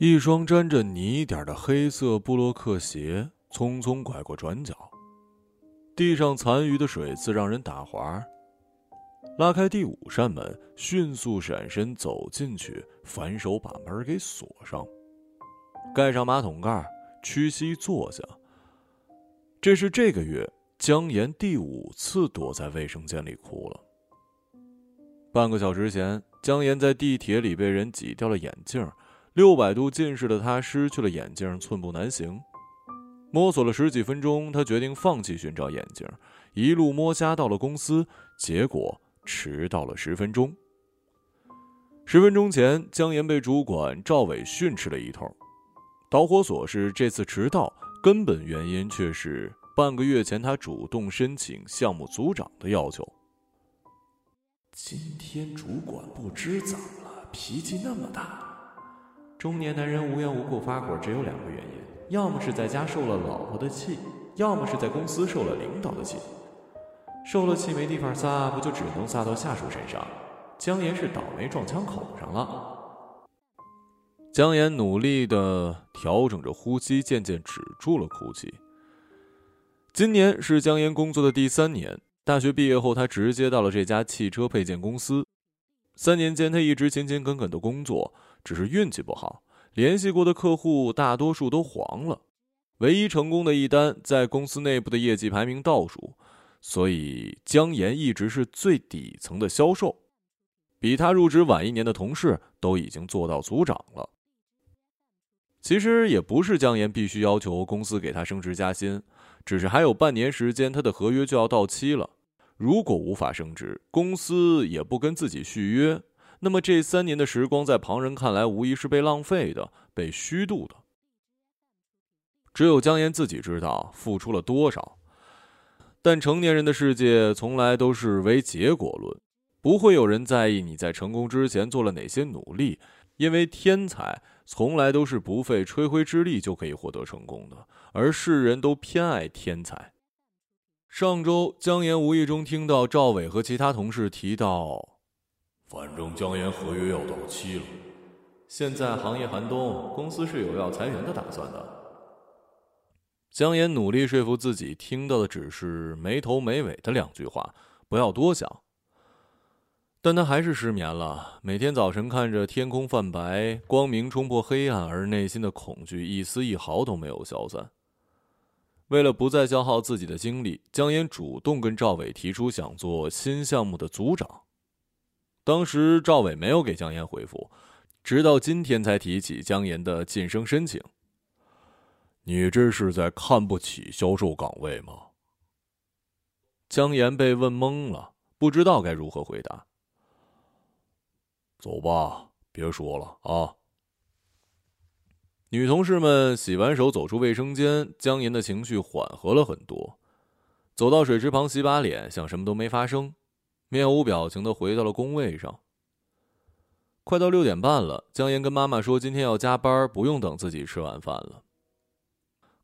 一双沾着泥点的黑色布洛克鞋匆匆拐过转角，地上残余的水渍让人打滑。拉开第五扇门，迅速闪身走进去，反手把门给锁上，盖上马桶盖，屈膝坐下。这是这个月江岩第五次躲在卫生间里哭了。半个小时前，江岩在地铁里被人挤掉了眼镜，六百度近视的他失去了眼镜，寸步难行。摸索了十几分钟，他决定放弃寻找眼镜，一路摸瞎到了公司，结果迟到了十分钟。十分钟前，江岩被主管赵伟训斥了一通。导火索是这次迟到，根本原因却是半个月前他主动申请项目组长的要求。今天主管不知怎么了，脾气那么大。中年男人无缘无故发火，只有两个原因：要么是在家受了老婆的气，要么是在公司受了领导的气。受了气没地方撒，不就只能撒到下属身上？江岩是倒霉撞枪口上了。江岩努力的调整着呼吸，渐渐止住了哭泣。今年是江岩工作的第三年。大学毕业后，他直接到了这家汽车配件公司。三年间，他一直勤勤恳恳的工作，只是运气不好，联系过的客户大多数都黄了。唯一成功的一单，在公司内部的业绩排名倒数，所以江岩一直是最底层的销售。比他入职晚一年的同事都已经做到组长了。其实也不是江岩必须要求公司给他升职加薪，只是还有半年时间，他的合约就要到期了。如果无法升职，公司也不跟自己续约，那么这三年的时光在旁人看来无疑是被浪费的、被虚度的。只有江岩自己知道付出了多少。但成年人的世界从来都是唯结果论，不会有人在意你在成功之前做了哪些努力，因为天才从来都是不费吹灰之力就可以获得成功的，而世人都偏爱天才。上周，江岩无意中听到赵伟和其他同事提到：“反正江岩合约要到期了，现在行业寒冬，公司是有要裁员的打算的。”江岩努力说服自己，听到的只是没头没尾的两句话，不要多想。但他还是失眠了，每天早晨看着天空泛白，光明冲破黑暗，而内心的恐惧一丝一毫都没有消散。为了不再消耗自己的精力，江岩主动跟赵伟提出想做新项目的组长。当时赵伟没有给江岩回复，直到今天才提起江岩的晋升申请。你这是在看不起销售岗位吗？江岩被问懵了，不知道该如何回答。走吧，别说了啊。女同事们洗完手走出卫生间，江岩的情绪缓和了很多，走到水池旁洗把脸，像什么都没发生，面无表情的回到了工位上。快到六点半了，江岩跟妈妈说今天要加班，不用等自己吃晚饭了。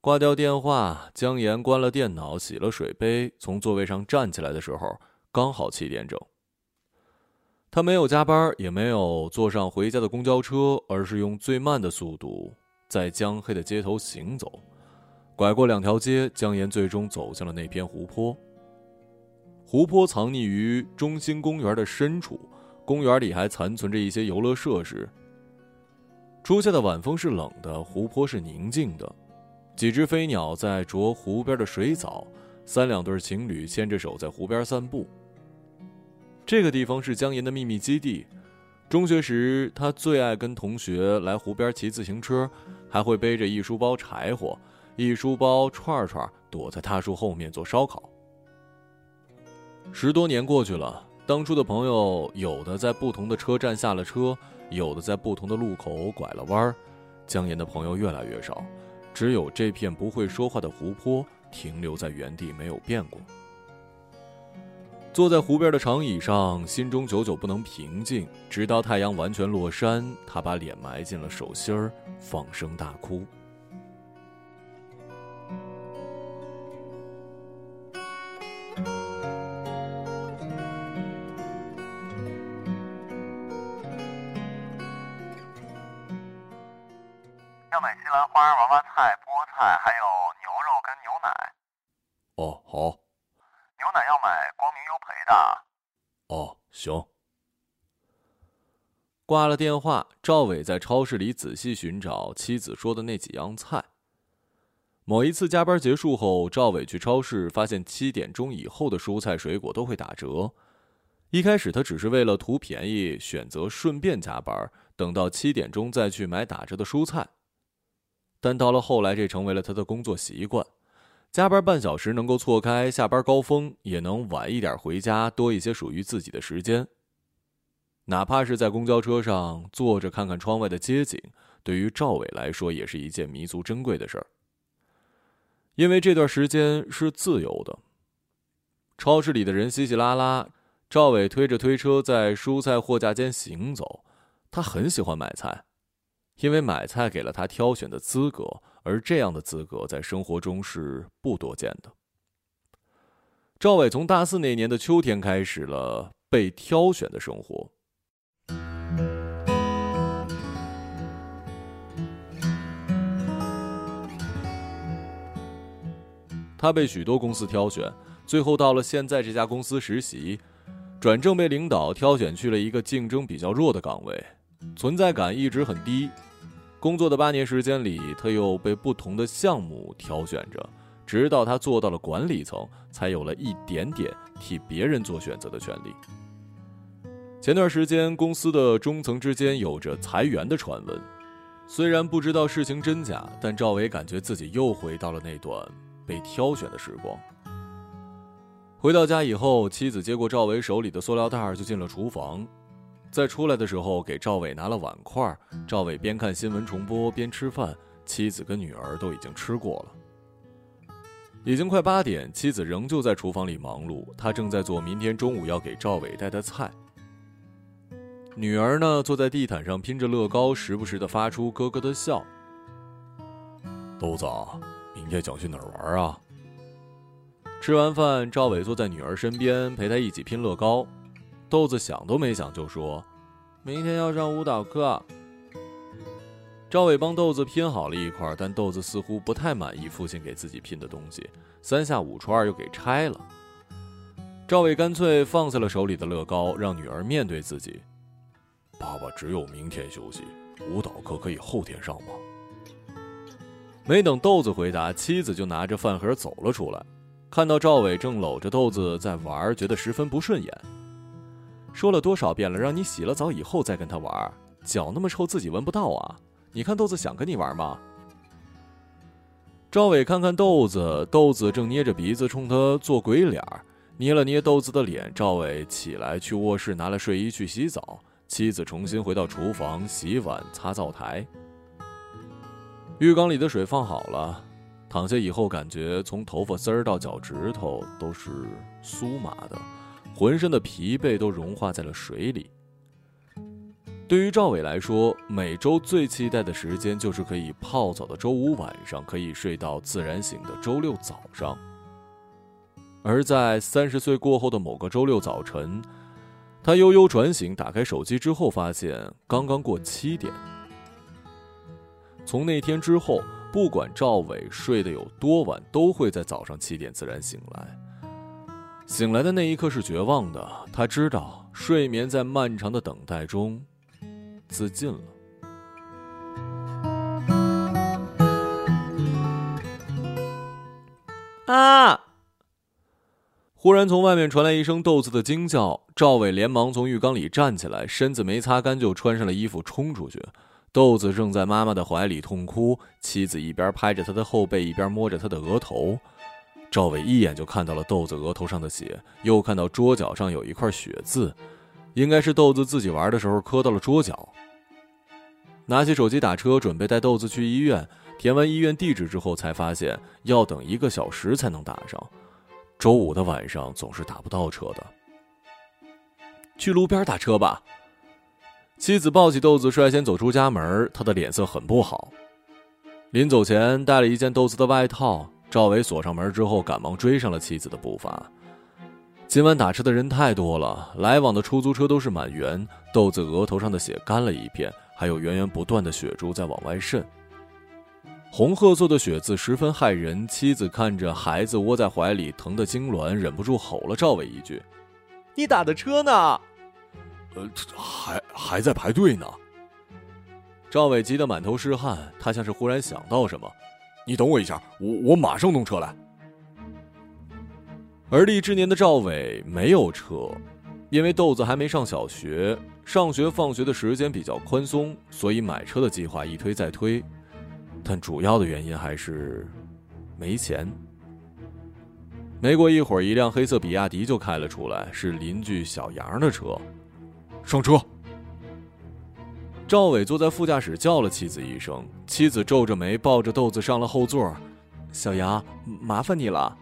挂掉电话，江岩关了电脑，洗了水杯，从座位上站起来的时候，刚好七点整。他没有加班，也没有坐上回家的公交车，而是用最慢的速度。在江黑的街头行走，拐过两条街，江岩最终走向了那片湖泊。湖泊藏匿于中心公园的深处，公园里还残存着一些游乐设施。初夏的晚风是冷的，湖泊是宁静的。几只飞鸟在啄湖边的水藻，三两对情侣牵着手在湖边散步。这个地方是江岩的秘密基地。中学时，他最爱跟同学来湖边骑自行车。还会背着一书包柴火，一书包串串，躲在大树后面做烧烤。十多年过去了，当初的朋友有的在不同的车站下了车，有的在不同的路口拐了弯儿。江岩的朋友越来越少，只有这片不会说话的湖泊停留在原地没有变过。坐在湖边的长椅上，心中久久不能平静。直到太阳完全落山，他把脸埋进了手心儿，放声大哭。买西兰花、娃娃菜、菠菜，还有牛肉跟牛奶。哦，好。牛奶要买光明优培的。哦，行。挂了电话，赵伟在超市里仔细寻找妻子说的那几样菜。某一次加班结束后，赵伟去超市，发现七点钟以后的蔬菜水果都会打折。一开始他只是为了图便宜，选择顺便加班，等到七点钟再去买打折的蔬菜。但到了后来，这成为了他的工作习惯。加班半小时能够错开下班高峰，也能晚一点回家，多一些属于自己的时间。哪怕是在公交车上坐着看看窗外的街景，对于赵伟来说也是一件弥足珍贵的事儿。因为这段时间是自由的，超市里的人稀稀拉拉，赵伟推着推车在蔬菜货架间行走。他很喜欢买菜，因为买菜给了他挑选的资格，而这样的资格在生活中是不多见的。赵伟从大四那年的秋天开始了被挑选的生活。他被许多公司挑选，最后到了现在这家公司实习，转正被领导挑选去了一个竞争比较弱的岗位，存在感一直很低。工作的八年时间里，他又被不同的项目挑选着，直到他做到了管理层，才有了一点点替别人做选择的权利。前段时间，公司的中层之间有着裁员的传闻，虽然不知道事情真假，但赵伟感觉自己又回到了那段。被挑选的时光。回到家以后，妻子接过赵伟手里的塑料袋就进了厨房，在出来的时候给赵伟拿了碗筷。赵伟边看新闻重播边吃饭，妻子跟女儿都已经吃过了。已经快八点，妻子仍旧在厨房里忙碌，她正在做明天中午要给赵伟带的菜。女儿呢，坐在地毯上拼着乐高，时不时的发出咯咯的笑。豆子。明天想去哪儿玩啊？吃完饭，赵伟坐在女儿身边，陪她一起拼乐高。豆子想都没想就说：“明天要上舞蹈课。”赵伟帮豆子拼好了一块，但豆子似乎不太满意父亲给自己拼的东西，三下五除二又给拆了。赵伟干脆放下了手里的乐高，让女儿面对自己：“爸爸只有明天休息，舞蹈课可以后天上吗？”没等豆子回答，妻子就拿着饭盒走了出来。看到赵伟正搂着豆子在玩，觉得十分不顺眼。说了多少遍了，让你洗了澡以后再跟他玩，脚那么臭，自己闻不到啊？你看豆子想跟你玩吗？赵伟看看豆子，豆子正捏着鼻子冲他做鬼脸捏了捏豆子的脸。赵伟起来去卧室拿了睡衣去洗澡，妻子重新回到厨房洗碗擦灶台。浴缸里的水放好了，躺下以后感觉从头发丝儿到脚趾头都是酥麻的，浑身的疲惫都融化在了水里。对于赵伟来说，每周最期待的时间就是可以泡澡的周五晚上，可以睡到自然醒的周六早上。而在三十岁过后的某个周六早晨，他悠悠转醒，打开手机之后，发现刚刚过七点。从那天之后，不管赵伟睡得有多晚，都会在早上七点自然醒来。醒来的那一刻是绝望的，他知道睡眠在漫长的等待中自尽了。啊！忽然从外面传来一声豆子的惊叫，赵伟连忙从浴缸里站起来，身子没擦干就穿上了衣服冲出去。豆子正在妈妈的怀里痛哭，妻子一边拍着他的后背，一边摸着他的额头。赵伟一眼就看到了豆子额头上的血，又看到桌角上有一块血渍，应该是豆子自己玩的时候磕到了桌角。拿起手机打车，准备带豆子去医院。填完医院地址之后，才发现要等一个小时才能打上。周五的晚上总是打不到车的，去路边打车吧。妻子抱起豆子，率先走出家门，他的脸色很不好。临走前带了一件豆子的外套。赵伟锁上门之后，赶忙追上了妻子的步伐。今晚打车的人太多了，来往的出租车都是满员。豆子额头上的血干了一片，还有源源不断的血珠在往外渗。红褐色的血渍十分骇人。妻子看着孩子窝在怀里，疼得痉挛，忍不住吼了赵伟一句：“你打的车呢？”“呃，还还在排队呢。”赵伟急得满头是汗，他像是忽然想到什么：“你等我一下，我我马上弄车来。”而立之年的赵伟没有车，因为豆子还没上小学，上学放学的时间比较宽松，所以买车的计划一推再推。但主要的原因还是没钱。没过一会儿，一辆黑色比亚迪就开了出来，是邻居小杨的车。上车。赵伟坐在副驾驶，叫了妻子一声。妻子皱着眉，抱着豆子上了后座。小杨，麻烦你了。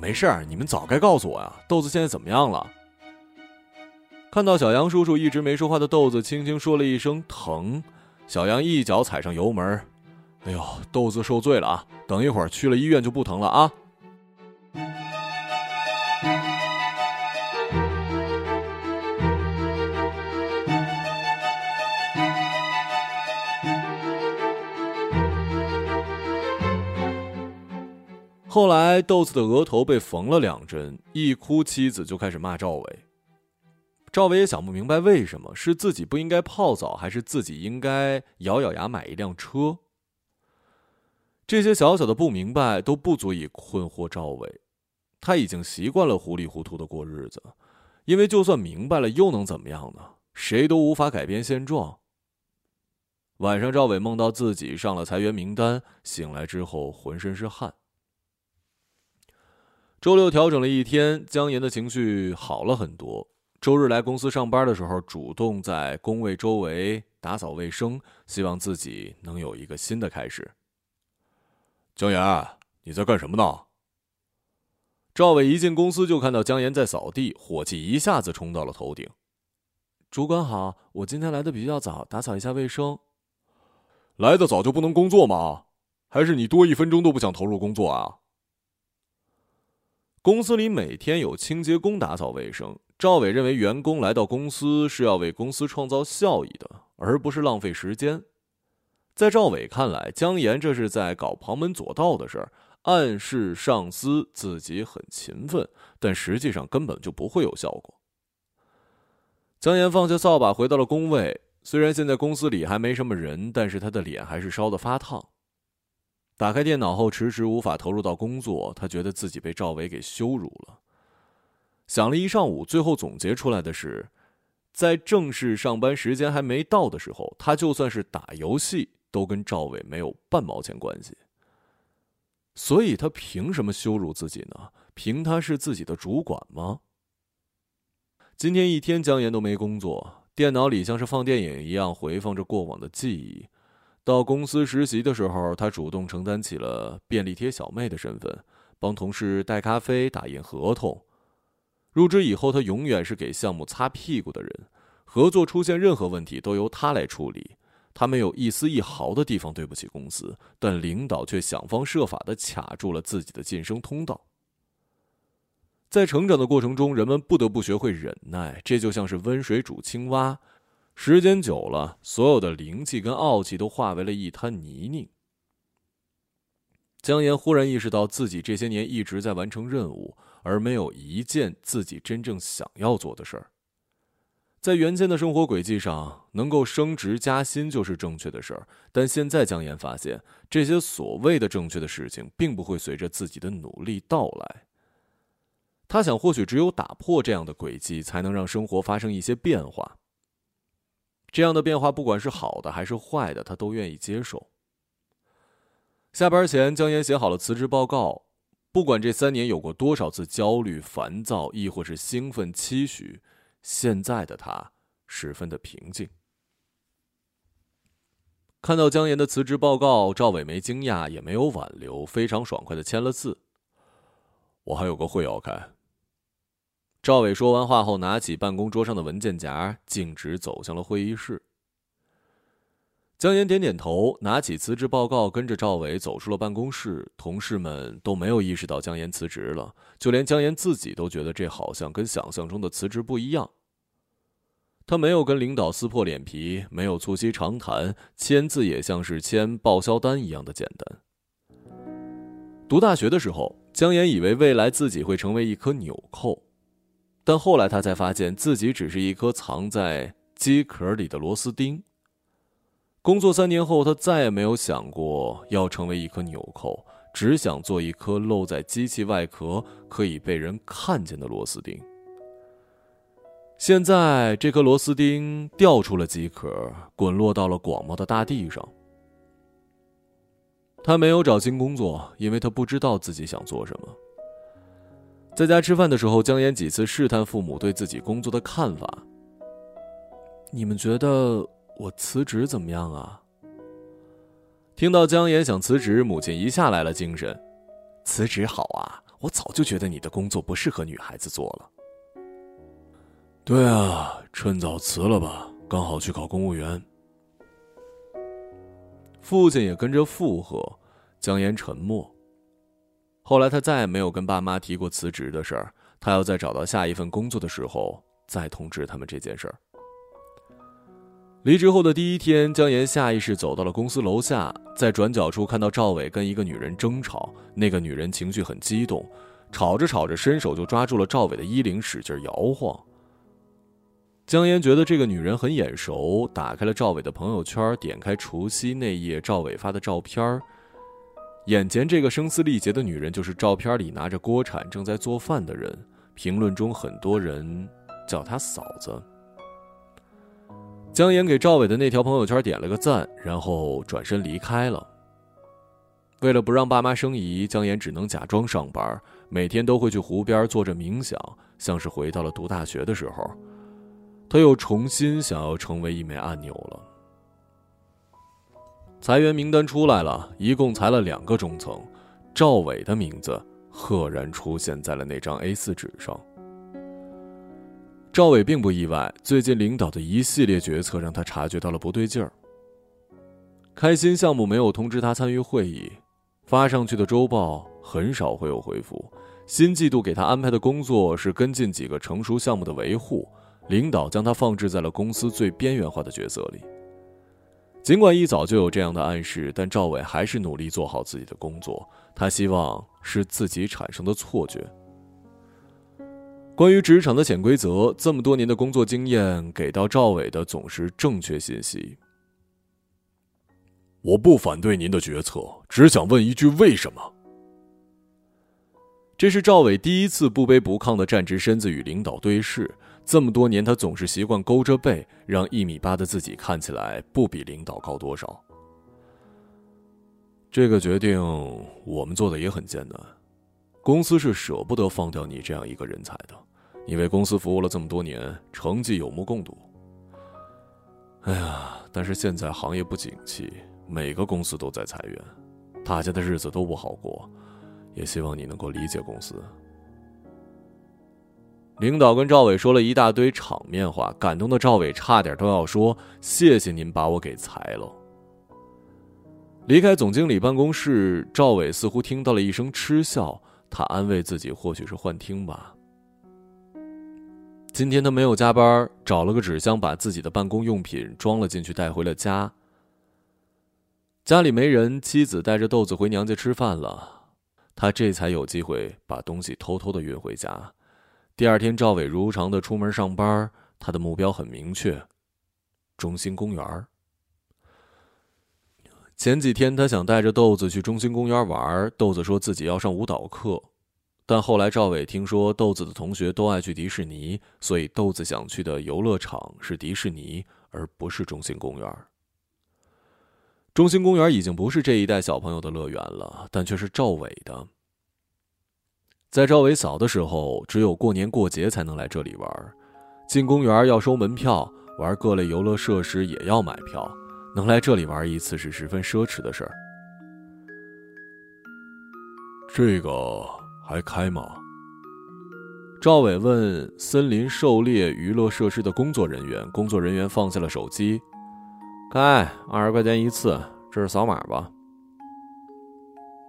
没事儿，你们早该告诉我呀。豆子现在怎么样了？看到小杨叔叔一直没说话的豆子，轻轻说了一声“疼”。小杨一脚踩上油门，哎呦，豆子受罪了啊！等一会儿去了医院就不疼了啊。后来，豆子的额头被缝了两针，一哭，妻子就开始骂赵伟。赵伟也想不明白，为什么是自己不应该泡澡，还是自己应该咬咬牙买一辆车？这些小小的不明白都不足以困惑赵伟，他已经习惯了糊里糊涂的过日子，因为就算明白了，又能怎么样呢？谁都无法改变现状。晚上，赵伟梦到自己上了裁员名单，醒来之后浑身是汗。周六调整了一天，姜岩的情绪好了很多。周日来公司上班的时候，主动在工位周围打扫卫生，希望自己能有一个新的开始。姜岩，你在干什么呢？赵伟一进公司就看到姜岩在扫地，火气一下子冲到了头顶。主管好，我今天来的比较早，打扫一下卫生。来的早就不能工作吗？还是你多一分钟都不想投入工作啊？公司里每天有清洁工打扫卫生。赵伟认为，员工来到公司是要为公司创造效益的，而不是浪费时间。在赵伟看来，姜岩这是在搞旁门左道的事儿，暗示上司自己很勤奋，但实际上根本就不会有效果。姜岩放下扫把，回到了工位。虽然现在公司里还没什么人，但是他的脸还是烧得发烫。打开电脑后，迟迟无法投入到工作。他觉得自己被赵伟给羞辱了。想了一上午，最后总结出来的是，在正式上班时间还没到的时候，他就算是打游戏，都跟赵伟没有半毛钱关系。所以，他凭什么羞辱自己呢？凭他是自己的主管吗？今天一天，姜岩都没工作，电脑里像是放电影一样回放着过往的记忆。到公司实习的时候，他主动承担起了便利贴小妹的身份，帮同事带咖啡、打印合同。入职以后，他永远是给项目擦屁股的人，合作出现任何问题都由他来处理。他没有一丝一毫的地方对不起公司，但领导却想方设法的卡住了自己的晋升通道。在成长的过程中，人们不得不学会忍耐，这就像是温水煮青蛙。时间久了，所有的灵气跟傲气都化为了一滩泥泞。姜岩忽然意识到，自己这些年一直在完成任务，而没有一件自己真正想要做的事儿。在原先的生活轨迹上，能够升职加薪就是正确的事儿，但现在姜岩发现，这些所谓的正确的事情，并不会随着自己的努力到来。他想，或许只有打破这样的轨迹，才能让生活发生一些变化。这样的变化，不管是好的还是坏的，他都愿意接受。下班前，姜岩写好了辞职报告。不管这三年有过多少次焦虑、烦躁，亦或是兴奋、期许，现在的他十分的平静。看到姜岩的辞职报告，赵伟没惊讶，也没有挽留，非常爽快的签了字。我还有个会要开。赵伟说完话后，拿起办公桌上的文件夹，径直走向了会议室。姜岩点点头，拿起辞职报告，跟着赵伟走出了办公室。同事们都没有意识到姜岩辞职了，就连姜岩自己都觉得这好像跟想象中的辞职不一样。他没有跟领导撕破脸皮，没有促膝长谈，签字也像是签报销单一样的简单。读大学的时候，姜岩以为未来自己会成为一颗纽扣，但后来他才发现自己只是一颗藏在机壳里的螺丝钉。工作三年后，他再也没有想过要成为一颗纽扣，只想做一颗露在机器外壳、可以被人看见的螺丝钉。现在，这颗螺丝钉掉出了机壳，滚落到了广袤的大地上。他没有找新工作，因为他不知道自己想做什么。在家吃饭的时候，姜岩几次试探父母对自己工作的看法。你们觉得我辞职怎么样啊？听到姜岩想辞职，母亲一下来了精神：“辞职好啊！我早就觉得你的工作不适合女孩子做了。”对啊，趁早辞了吧，刚好去考公务员。父亲也跟着附和，姜岩沉默。后来他再也没有跟爸妈提过辞职的事儿，他要在找到下一份工作的时候再通知他们这件事儿。离职后的第一天，姜岩下意识走到了公司楼下，在转角处看到赵伟跟一个女人争吵，那个女人情绪很激动，吵着吵着伸手就抓住了赵伟的衣领，使劲摇晃。姜岩觉得这个女人很眼熟，打开了赵伟的朋友圈，点开除夕那夜赵伟发的照片眼前这个声嘶力竭的女人就是照片里拿着锅铲正在做饭的人。评论中很多人叫她嫂子。姜岩给赵伟的那条朋友圈点了个赞，然后转身离开了。为了不让爸妈生疑，姜岩只能假装上班，每天都会去湖边坐着冥想，像是回到了读大学的时候。他又重新想要成为一枚按钮了。裁员名单出来了，一共裁了两个中层，赵伟的名字赫然出现在了那张 A4 纸上。赵伟并不意外，最近领导的一系列决策让他察觉到了不对劲儿。开心项目没有通知他参与会议，发上去的周报很少会有回复，新季度给他安排的工作是跟进几个成熟项目的维护。领导将他放置在了公司最边缘化的角色里。尽管一早就有这样的暗示，但赵伟还是努力做好自己的工作。他希望是自己产生的错觉。关于职场的潜规则，这么多年的工作经验给到赵伟的总是正确信息。我不反对您的决策，只想问一句：为什么？这是赵伟第一次不卑不亢的站直身子与领导对视。这么多年，他总是习惯勾着背，让一米八的自己看起来不比领导高多少。这个决定我们做的也很艰难，公司是舍不得放掉你这样一个人才的。你为公司服务了这么多年，成绩有目共睹。哎呀，但是现在行业不景气，每个公司都在裁员，大家的日子都不好过，也希望你能够理解公司。领导跟赵伟说了一大堆场面话，感动的赵伟差点都要说：“谢谢您把我给裁了。”离开总经理办公室，赵伟似乎听到了一声嗤笑，他安慰自己，或许是幻听吧。今天他没有加班，找了个纸箱把自己的办公用品装了进去，带回了家。家里没人，妻子带着豆子回娘家吃饭了，他这才有机会把东西偷偷的运回家。第二天，赵伟如常的出门上班。他的目标很明确，中心公园。前几天，他想带着豆子去中心公园玩，豆子说自己要上舞蹈课。但后来，赵伟听说豆子的同学都爱去迪士尼，所以豆子想去的游乐场是迪士尼，而不是中心公园。中心公园已经不是这一代小朋友的乐园了，但却是赵伟的。在赵伟小的时候，只有过年过节才能来这里玩。进公园要收门票，玩各类游乐设施也要买票。能来这里玩一次是十分奢侈的事儿。这个还开吗？赵伟问森林狩猎娱乐设施的工作人员。工作人员放下了手机。开，二十块钱一次。这是扫码吧？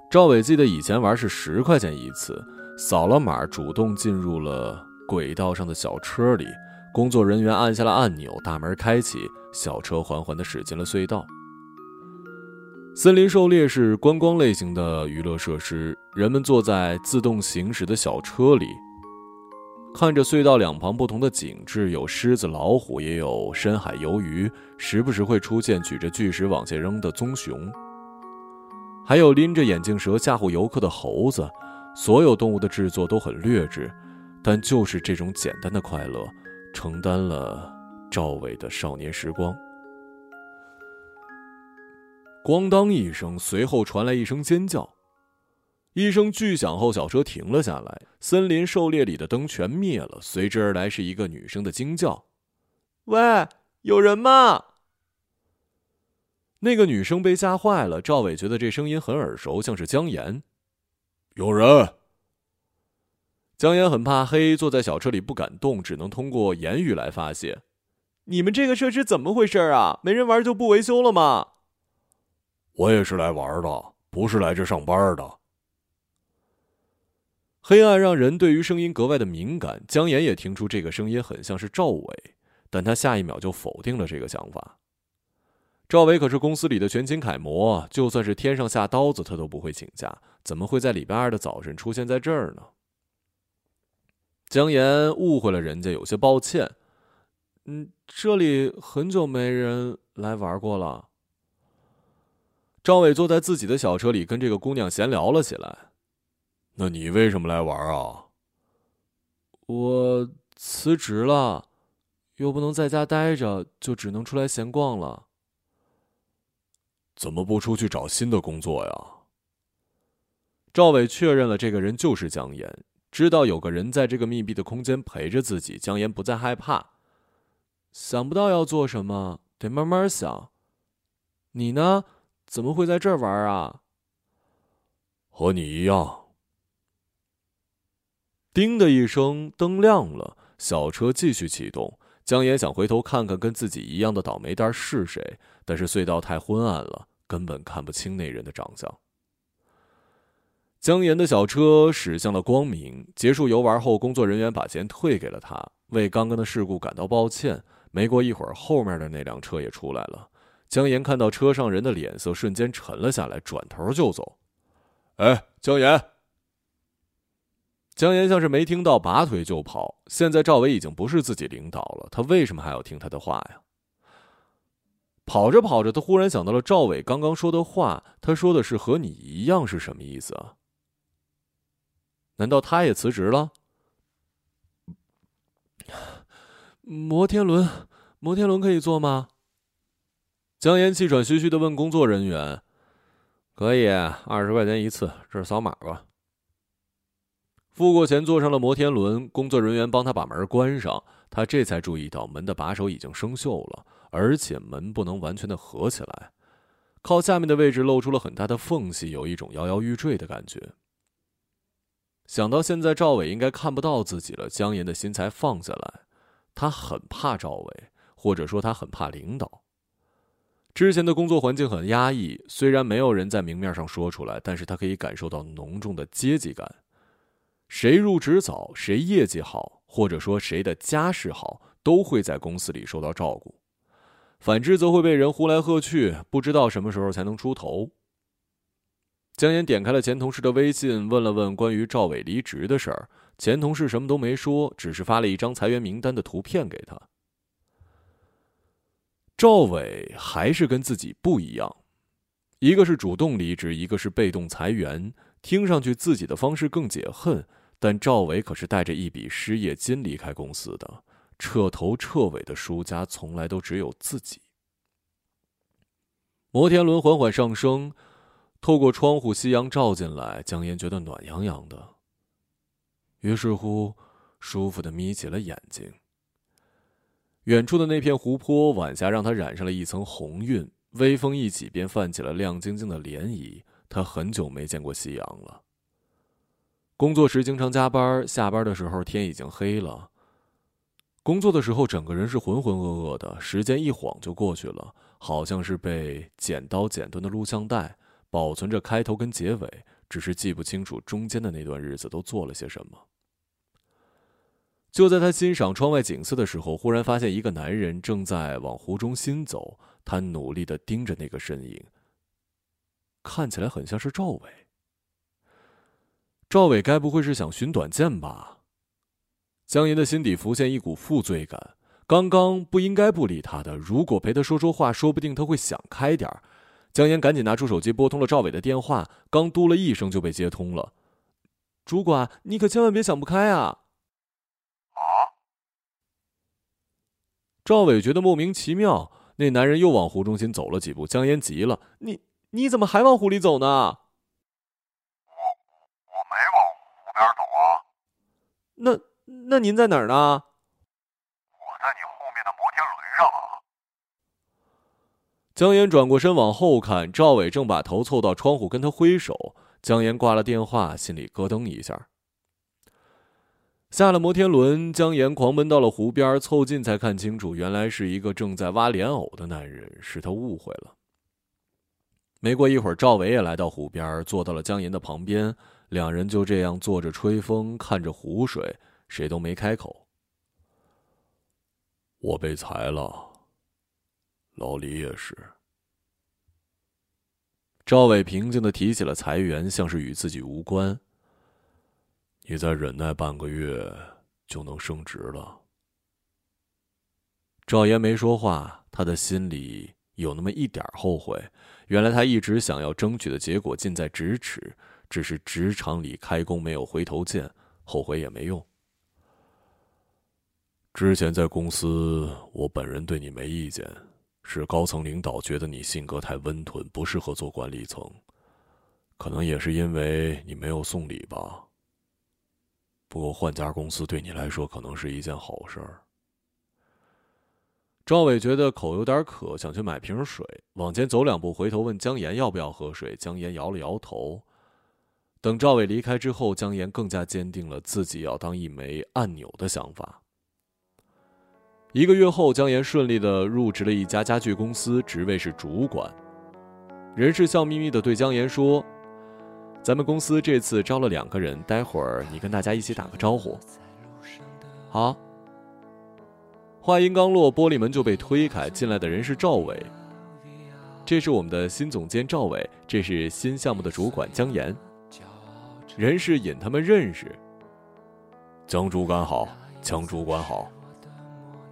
赵伟记得以前玩是十块钱一次。扫了码，主动进入了轨道上的小车里，工作人员按下了按钮，大门开启，小车缓缓地驶进了隧道。森林狩猎是观光类型的娱乐设施，人们坐在自动行驶的小车里，看着隧道两旁不同的景致，有狮子、老虎，也有深海鱿鱼，时不时会出现举着巨石往下扔的棕熊，还有拎着眼镜蛇吓唬游客的猴子。所有动物的制作都很劣质，但就是这种简单的快乐，承担了赵伟的少年时光。咣当一声，随后传来一声尖叫，一声巨响后，小车停了下来，森林狩猎里的灯全灭了，随之而来是一个女生的惊叫：“喂，有人吗？”那个女生被吓坏了，赵伟觉得这声音很耳熟，像是姜岩。有人。江岩很怕黑，坐在小车里不敢动，只能通过言语来发泄。你们这个设施怎么回事啊？没人玩就不维修了吗？我也是来玩的，不是来这上班的。黑暗让人对于声音格外的敏感。江岩也听出这个声音很像是赵伟，但他下一秒就否定了这个想法。赵伟可是公司里的全勤楷模，就算是天上下刀子，他都不会请假。怎么会在礼拜二的早晨出现在这儿呢？姜岩误会了人家，有些抱歉。嗯，这里很久没人来玩过了。赵伟坐在自己的小车里，跟这个姑娘闲聊了起来。那你为什么来玩啊？我辞职了，又不能在家待着，就只能出来闲逛了。怎么不出去找新的工作呀？赵伟确认了这个人就是姜岩，知道有个人在这个密闭的空间陪着自己，姜岩不再害怕。想不到要做什么，得慢慢想。你呢？怎么会在这儿玩啊？和你一样。叮的一声，灯亮了，小车继续启动。姜岩想回头看看跟自己一样的倒霉蛋是谁，但是隧道太昏暗了。根本看不清那人的长相。姜岩的小车驶向了光明。结束游玩后，工作人员把钱退给了他，为刚刚的事故感到抱歉。没过一会儿，后面的那辆车也出来了。姜岩看到车上人的脸色瞬间沉了下来，转头就走。哎，姜岩！姜岩像是没听到，拔腿就跑。现在赵伟已经不是自己领导了，他为什么还要听他的话呀？跑着跑着，他忽然想到了赵伟刚刚说的话。他说的是“和你一样”是什么意思啊？难道他也辞职了？摩天轮，摩天轮可以坐吗？姜岩气喘吁吁的问工作人员：“可以，二十块钱一次，这是扫码吧。”付过钱，坐上了摩天轮。工作人员帮他把门关上，他这才注意到门的把手已经生锈了。而且门不能完全的合起来，靠下面的位置露出了很大的缝隙，有一种摇摇欲坠的感觉。想到现在赵伟应该看不到自己了，姜岩的心才放下来。他很怕赵伟，或者说他很怕领导。之前的工作环境很压抑，虽然没有人在明面上说出来，但是他可以感受到浓重的阶级感。谁入职早，谁业绩好，或者说谁的家世好，都会在公司里受到照顾。反之，则会被人呼来喝去，不知道什么时候才能出头。姜岩点开了前同事的微信，问了问关于赵伟离职的事儿。前同事什么都没说，只是发了一张裁员名单的图片给他。赵伟还是跟自己不一样，一个是主动离职，一个是被动裁员。听上去自己的方式更解恨，但赵伟可是带着一笔失业金离开公司的。彻头彻尾的输家，从来都只有自己。摩天轮缓缓上升，透过窗户，夕阳照进来，姜岩觉得暖洋洋的。于是乎，舒服的眯起了眼睛。远处的那片湖泊，晚霞让他染上了一层红晕，微风一起，便泛起了亮晶晶的涟漪。他很久没见过夕阳了。工作时经常加班，下班的时候天已经黑了。工作的时候，整个人是浑浑噩噩的，时间一晃就过去了，好像是被剪刀剪断的录像带，保存着开头跟结尾，只是记不清楚中间的那段日子都做了些什么。就在他欣赏窗外景色的时候，忽然发现一个男人正在往湖中心走。他努力的盯着那个身影，看起来很像是赵伟。赵伟该不会是想寻短见吧？江岩的心底浮现一股负罪感。刚刚不应该不理他的，如果陪他说说话，说不定他会想开点儿。江岩赶紧拿出手机拨通了赵伟的电话，刚嘟了一声就被接通了。主管，你可千万别想不开啊！啊！赵伟觉得莫名其妙，那男人又往湖中心走了几步。江岩急了：“你你怎么还往湖里走呢？”“我我没往湖边走啊。”“那那您在哪儿呢？”我在你后面的摩天轮上江岩转过身往后看，赵伟正把头凑到窗户跟他挥手。江岩挂了电话，心里咯噔一下。下了摩天轮，江岩狂奔到了湖边，凑近才看清楚，原来是一个正在挖莲藕的男人，是他误会了。没过一会儿，赵伟也来到湖边，坐到了江岩的旁边，两人就这样坐着吹风，看着湖水，谁都没开口。我被裁了。老李也是。赵伟平静的提起了裁员，像是与自己无关。你再忍耐半个月，就能升职了。赵岩没说话，他的心里有那么一点后悔。原来他一直想要争取的结果近在咫尺，只是职场里开弓没有回头箭，后悔也没用。之前在公司，我本人对你没意见。是高层领导觉得你性格太温吞，不适合做管理层，可能也是因为你没有送礼吧。不过换家公司对你来说可能是一件好事儿。赵伟觉得口有点渴，想去买瓶水，往前走两步，回头问江岩要不要喝水。江岩摇了摇头。等赵伟离开之后，江岩更加坚定了自己要当一枚按钮的想法。一个月后，江岩顺利的入职了一家家具公司，职位是主管。人事笑眯眯的对江岩说：“咱们公司这次招了两个人，待会儿你跟大家一起打个招呼。”好。话音刚落，玻璃门就被推开，进来的人是赵伟。这是我们的新总监赵伟，这是新项目的主管江岩。人事引他们认识。江主管好，江主管好。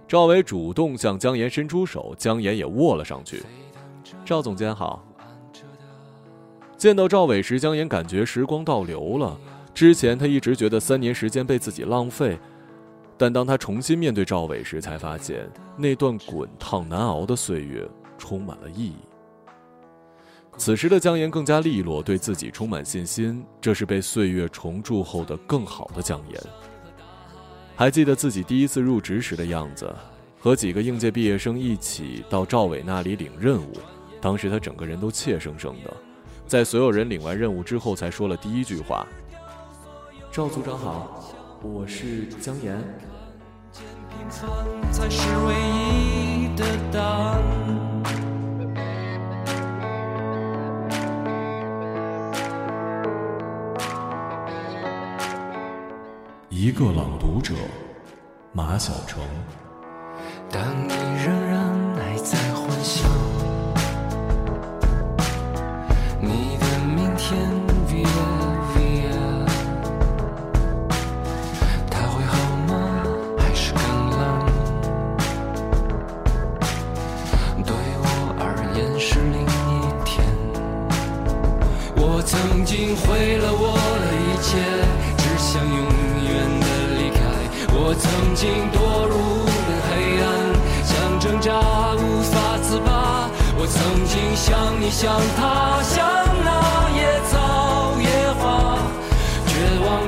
赵伟主动向江岩伸出手，江岩也握了上去。赵总监好。见到赵伟时，江岩感觉时光倒流了。之前他一直觉得三年时间被自己浪费，但当他重新面对赵伟时，才发现那段滚烫难熬的岁月充满了意义。此时的江岩更加利落，对自己充满信心。这是被岁月重铸后的更好的江岩。还记得自己第一次入职时的样子，和几个应届毕业生一起到赵伟那里领任务。当时他整个人都怯生生的，在所有人领完任务之后，才说了第一句话：“赵组长好，我是江岩。”一一个朗读者，马晓成。当你仍然还在幻想心堕入了黑暗，想挣扎无法自拔。我曾经像你，像他，像那野草野花，绝望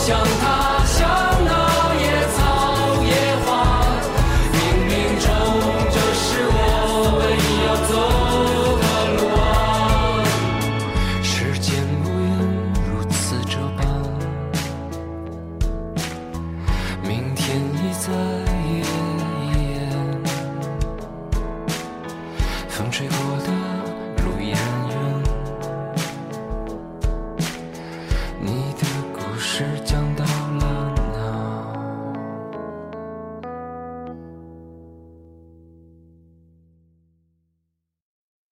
想他。